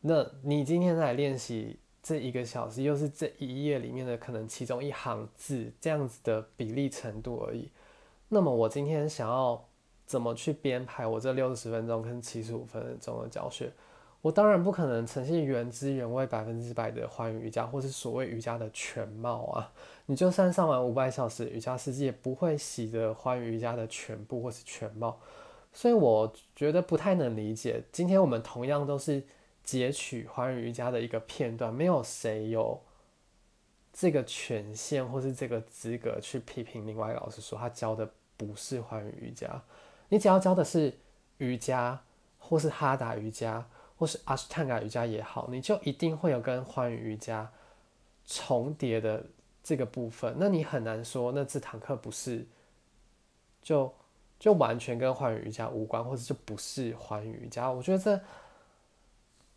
那你今天在练习？这一个小时又是这一页里面的可能其中一行字这样子的比例程度而已。那么我今天想要怎么去编排我这六十分钟跟七十五分钟的教学？我当然不可能呈现原汁原味百分之百的还原瑜伽，或是所谓瑜伽的全貌啊。你就算上完五百小时瑜伽世界，不会洗的还原瑜伽的全部或是全貌。所以我觉得不太能理解。今天我们同样都是。截取华语瑜伽的一个片段，没有谁有这个权限或是这个资格去批评另外一个老师说他教的不是华语瑜伽。你只要教的是瑜伽，或是哈达瑜伽，或是阿斯坦嘎瑜伽也好，你就一定会有跟华语瑜伽重叠的这个部分。那你很难说，那这堂课不是就就完全跟华语瑜伽无关，或者就不是华语瑜伽。我觉得这。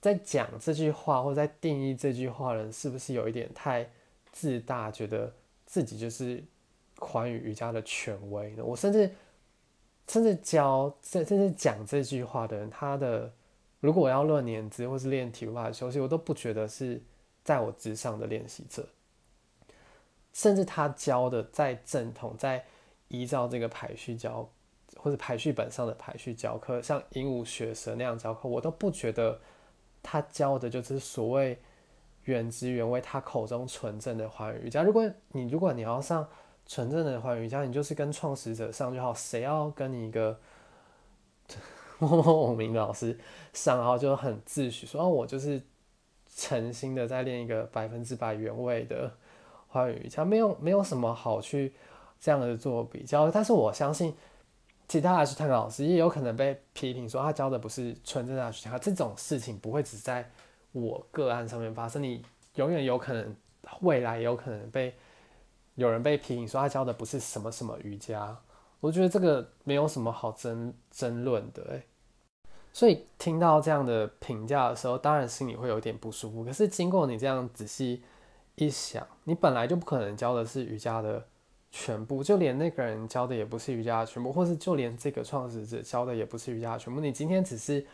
在讲这句话或在定义这句话的人，是不是有一点太自大，觉得自己就是寰宇瑜伽的权威呢？我甚至甚至教甚甚至讲这句话的人，他的如果我要论年资或是练体法休息，我都不觉得是在我之上的练习者。甚至他教的再正统，在依照这个排序教或者排序本上的排序教课，像鹦鹉学舌那样教课，我都不觉得。他教的就是所谓原汁原味，他口中纯正的华语瑜伽。如果你如果你要上纯正的华语瑜伽，你就是跟创始者上就好。谁要跟你一个 [laughs] 默默无名的老师上，然后就很自诩说：“哦，我就是诚心的在练一个百分之百原味的华语瑜伽，没有没有什么好去这样的做比较。但是我相信，其他还是探老师也有可能被批评说他教的不是纯正的瑜伽，这种事情不会只在我个案上面发生，你永远有可能未来也有可能被有人被批评说他教的不是什么什么瑜伽。我觉得这个没有什么好争争论的，所以听到这样的评价的时候，当然心里会有点不舒服。可是经过你这样仔细一想，你本来就不可能教的是瑜伽的全部，就连那个人教的也不是瑜伽全部，或是就连这个创始者教的也不是瑜伽全部。你今天只是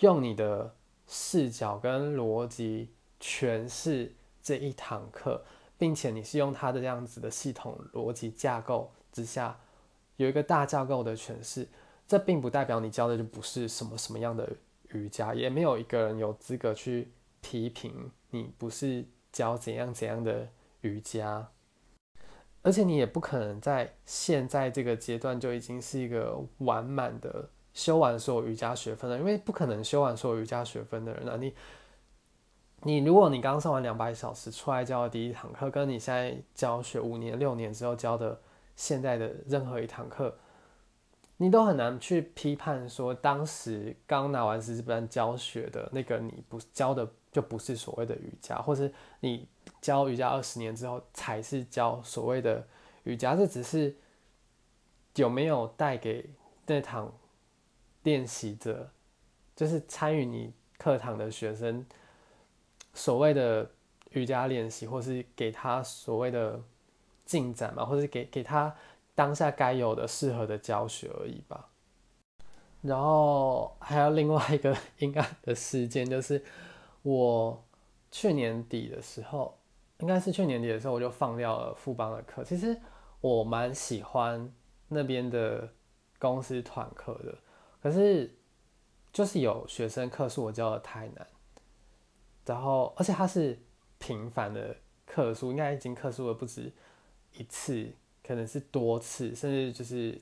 用你的视角跟逻辑诠释这一堂课，并且你是用他的这样子的系统逻辑架构之下。有一个大架构的诠释，这并不代表你教的就不是什么什么样的瑜伽，也没有一个人有资格去批评你不是教怎样怎样的瑜伽，而且你也不可能在现在这个阶段就已经是一个完满的修完所有瑜伽学分了，因为不可能修完所有瑜伽学分的人啊，你你如果你刚上完两百小时出来教的第一堂课，跟你现在教学五年六年之后教的。现在的任何一堂课，你都很难去批判说，当时刚拿完师资班教学的那个你不教的就不是所谓的瑜伽，或是你教瑜伽二十年之后才是教所谓的瑜伽，这只是有没有带给那堂练习者，就是参与你课堂的学生所谓的瑜伽练习，或是给他所谓的。进展嘛，或者给给他当下该有的适合的教学而已吧。然后还有另外一个 [laughs] 阴暗的事件，就是我去年底的时候，应该是去年底的时候，我就放掉了富邦的课。其实我蛮喜欢那边的公司团课的，可是就是有学生课数我教的太难，然后而且他是频繁的课数，应该已经课数了不止。一次可能是多次，甚至就是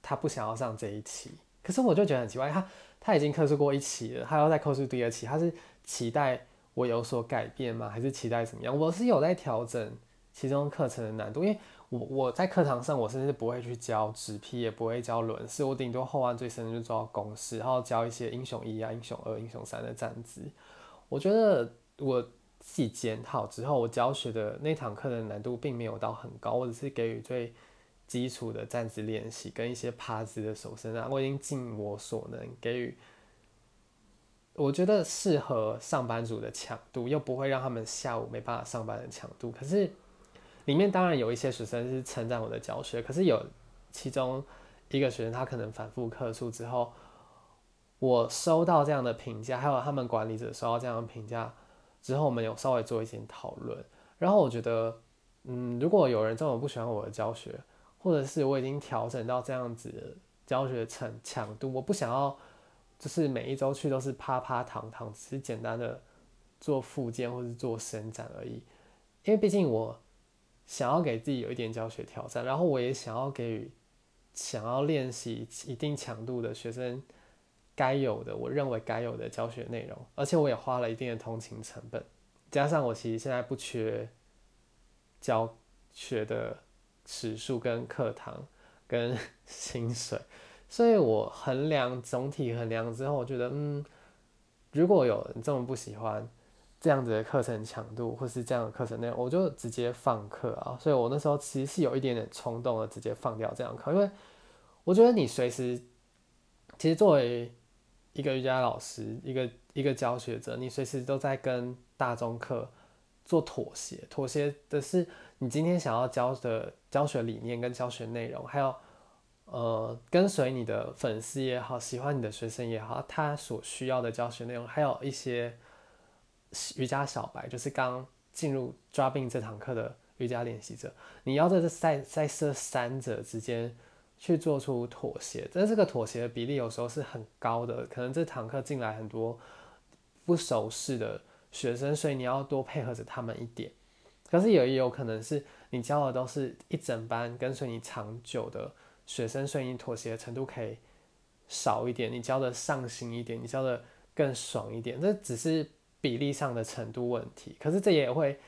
他不想要上这一期，可是我就觉得很奇怪，他他已经课数过一期了，他要再克诉第二期，他是期待我有所改变吗？还是期待怎么样？我是有在调整其中课程的难度，因为我我在课堂上我甚至不会去教直批，也不会教轮式，我顶多后弯最深就做到公式，然后教一些英雄一啊、英雄二、英雄三的站姿。我觉得我。自己检讨之后，我教学的那堂课的难度并没有到很高，我只是给予最基础的站姿练习跟一些趴姿的手伸啊，我已经尽我所能给予，我觉得适合上班族的强度，又不会让他们下午没办法上班的强度。可是里面当然有一些学生是称赞我的教学，可是有其中一个学生他可能反复课数之后，我收到这样的评价，还有他们管理者收到这样的评价。之后我们有稍微做一些讨论，然后我觉得，嗯，如果有人这么不喜欢我的教学，或者是我已经调整到这样子的教学强强度，我不想要，就是每一周去都是趴趴躺躺，只是简单的做复健或是做伸展而已，因为毕竟我想要给自己有一点教学挑战，然后我也想要给予想要练习一定强度的学生。该有的，我认为该有的教学内容，而且我也花了一定的通勤成本，加上我其实现在不缺教学的时数跟课堂跟薪水，所以我衡量总体衡量之后，我觉得，嗯，如果有人这么不喜欢这样子的课程强度或是这样的课程内容，我就直接放课啊。所以我那时候其实是有一点点冲动的，直接放掉这样课，因为我觉得你随时，其实作为一个瑜伽老师，一个一个教学者，你随时都在跟大众课做妥协。妥协的是你今天想要教的教学理念跟教学内容，还有呃跟随你的粉丝也好，喜欢你的学生也好，他所需要的教学内容，还有一些瑜伽小白，就是刚进入抓病这堂课的瑜伽练习者，你要在这在在这三者之间。去做出妥协，但这个妥协的比例有时候是很高的。可能这堂课进来很多不熟识的学生，所以你要多配合着他们一点。可是也有可能是你教的都是一整班跟随你长久的学生，所以你妥协的程度可以少一点，你教的上心一点，你教的更爽一点。这只是比例上的程度问题。可是这也会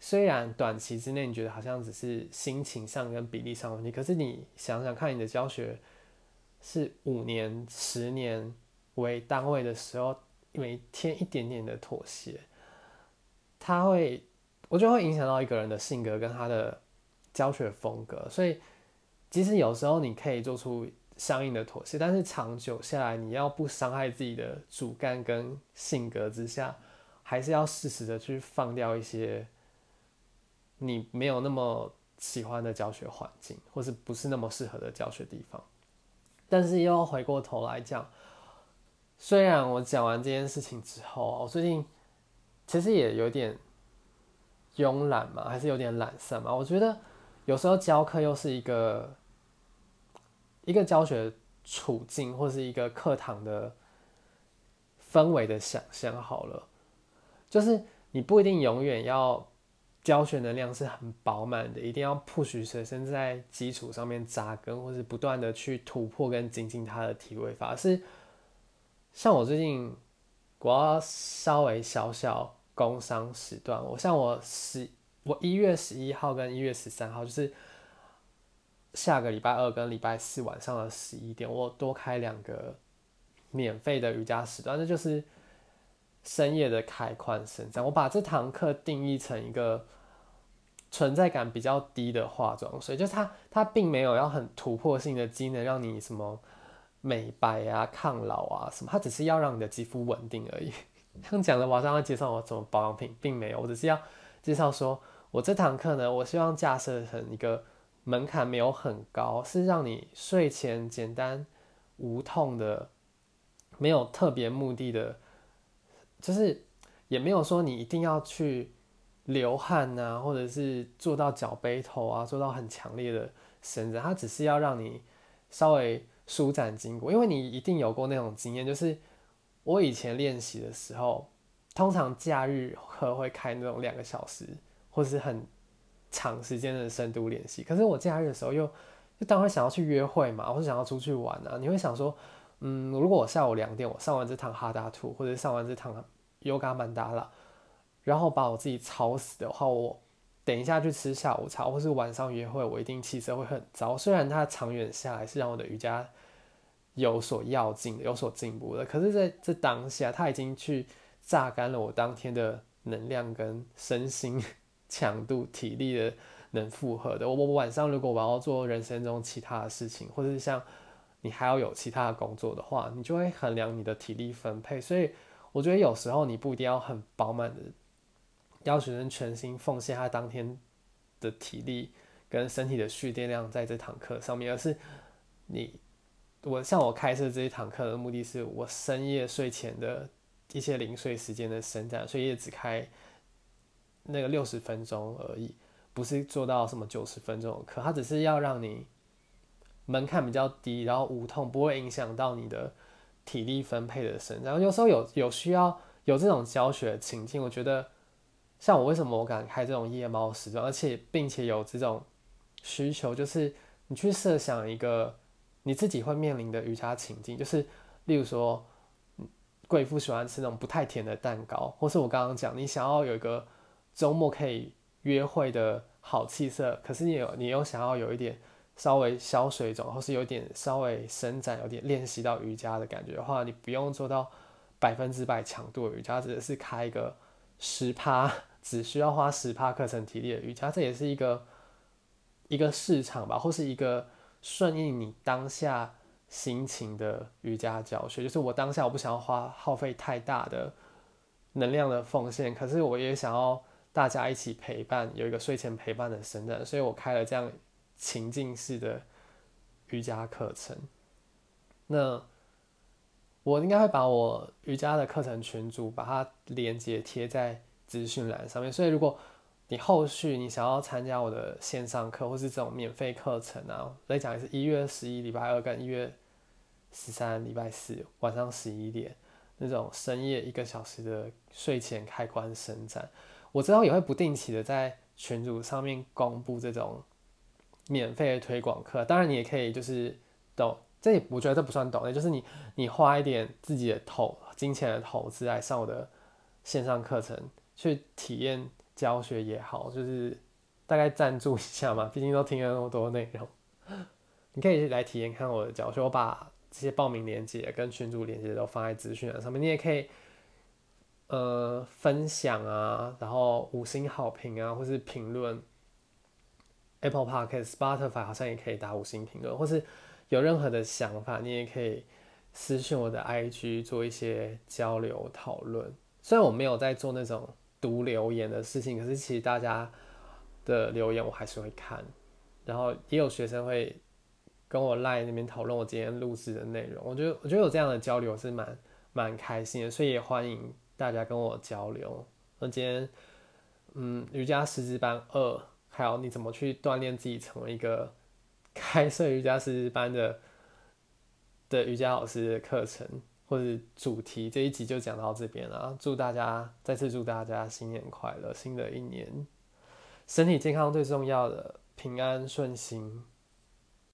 虽然短期之内你觉得好像只是心情上跟比例上问题，可是你想想看，你的教学是五年、十年为单位的时候，每天一点点的妥协，它会，我觉得会影响到一个人的性格跟他的教学风格。所以，即使有时候你可以做出相应的妥协，但是长久下来，你要不伤害自己的主干跟性格之下，还是要适时的去放掉一些。你没有那么喜欢的教学环境，或是不是那么适合的教学地方，但是又回过头来讲，虽然我讲完这件事情之后，我最近其实也有点慵懒嘛，还是有点懒散嘛。我觉得有时候教课又是一个一个教学处境，或是一个课堂的氛围的想象。好了，就是你不一定永远要。教学能量是很饱满的，一定要 push 学生在基础上面扎根，或是不断的去突破跟精进他的体位法。是像我最近，我要稍微小小工伤时段。我像我十，我一月十一号跟一月十三号，就是下个礼拜二跟礼拜四晚上的十一点，我多开两个免费的瑜伽时段，那就是深夜的开髋伸展。我把这堂课定义成一个。存在感比较低的化妆水，就是它，它并没有要很突破性的机能让你什么美白啊、抗老啊什么，它只是要让你的肌肤稳定而已。[laughs] 像讲的，马上要介绍我怎么保养品，并没有，我只是要介绍说，我这堂课呢，我希望架设成一个门槛没有很高，是让你睡前简单无痛的，没有特别目的的，就是也没有说你一定要去。流汗呐，或者是做到脚背头啊，做到很强烈的伸展，它只是要让你稍微舒展筋骨。因为你一定有过那种经验，就是我以前练习的时候，通常假日课会开那种两个小时，或是很长时间的深度练习。可是我假日的时候又就当会想要去约会嘛，或是想要出去玩啊，你会想说，嗯，如果我下午两点我上完这堂哈达图，或者上完这堂 Yoga 曼达拉。然后把我自己吵死的话，我等一下去吃下午茶，或是晚上约会，我一定气色会很糟。虽然它长远下来是让我的瑜伽有所要进、有所进步的，可是在这当下，它已经去榨干了我当天的能量跟身心强度、体力的能负荷的。我我晚上如果我要做人生中其他的事情，或者是像你还要有其他的工作的话，你就会衡量你的体力分配。所以我觉得有时候你不一定要很饱满的。要学生全心奉献他当天的体力跟身体的蓄电量在这堂课上面，而是你我像我开设这一堂课的目的是我深夜睡前的一些零碎时间的伸展，所以也只开那个六十分钟而已，不是做到什么九十分钟的课，它只是要让你门槛比较低，然后无痛，不会影响到你的体力分配的伸展。有时候有有需要有这种教学情境，我觉得。像我为什么我敢开这种夜猫时装，而且并且有这种需求，就是你去设想一个你自己会面临的瑜伽情境，就是例如说，贵妇喜欢吃那种不太甜的蛋糕，或是我刚刚讲你想要有一个周末可以约会的好气色，可是你有你又想要有一点稍微消水肿，或是有点稍微伸展，有点练习到瑜伽的感觉的话，你不用做到百分之百强度的瑜伽，只是开一个十趴。只需要花十趴课程体力的瑜伽，这也是一个一个市场吧，或是一个顺应你当下心情的瑜伽教学。就是我当下我不想要花耗费太大的能量的奉献，可是我也想要大家一起陪伴，有一个睡前陪伴的伸展，所以我开了这样情境式的瑜伽课程。那我应该会把我瑜伽的课程群组把它连接贴在。资讯栏上面，所以如果你后续你想要参加我的线上课，或是这种免费课程啊，来讲也是一月十一礼拜二跟一月十三礼拜四晚上十一点那种深夜一个小时的睡前开关伸展，我之后也会不定期的在群组上面公布这种免费的推广课。当然你也可以就是懂，这我觉得这不算懂，也就是你你花一点自己的投金钱的投资来上我的线上课程。去体验教学也好，就是大概赞助一下嘛，毕竟都听了那么多内容，你可以来体验看我的教学。我把这些报名链接跟群组链接都放在资讯栏上面，你也可以呃分享啊，然后五星好评啊，或是评论。Apple Podcast、Spotify 好像也可以打五星评论，或是有任何的想法，你也可以私信我的 IG 做一些交流讨论。虽然我没有在做那种读留言的事情，可是其实大家的留言我还是会看，然后也有学生会跟我赖那边讨论我今天录制的内容。我觉得我觉得有这样的交流是蛮蛮开心的，所以也欢迎大家跟我交流。那今天嗯，瑜伽师资班二。还有你怎么去锻炼自己成为一个开设瑜伽师资班的的瑜伽老师的课程或者主题这一集就讲到这边了。祝大家再次祝大家新年快乐，新的一年身体健康最重要的，平安顺心。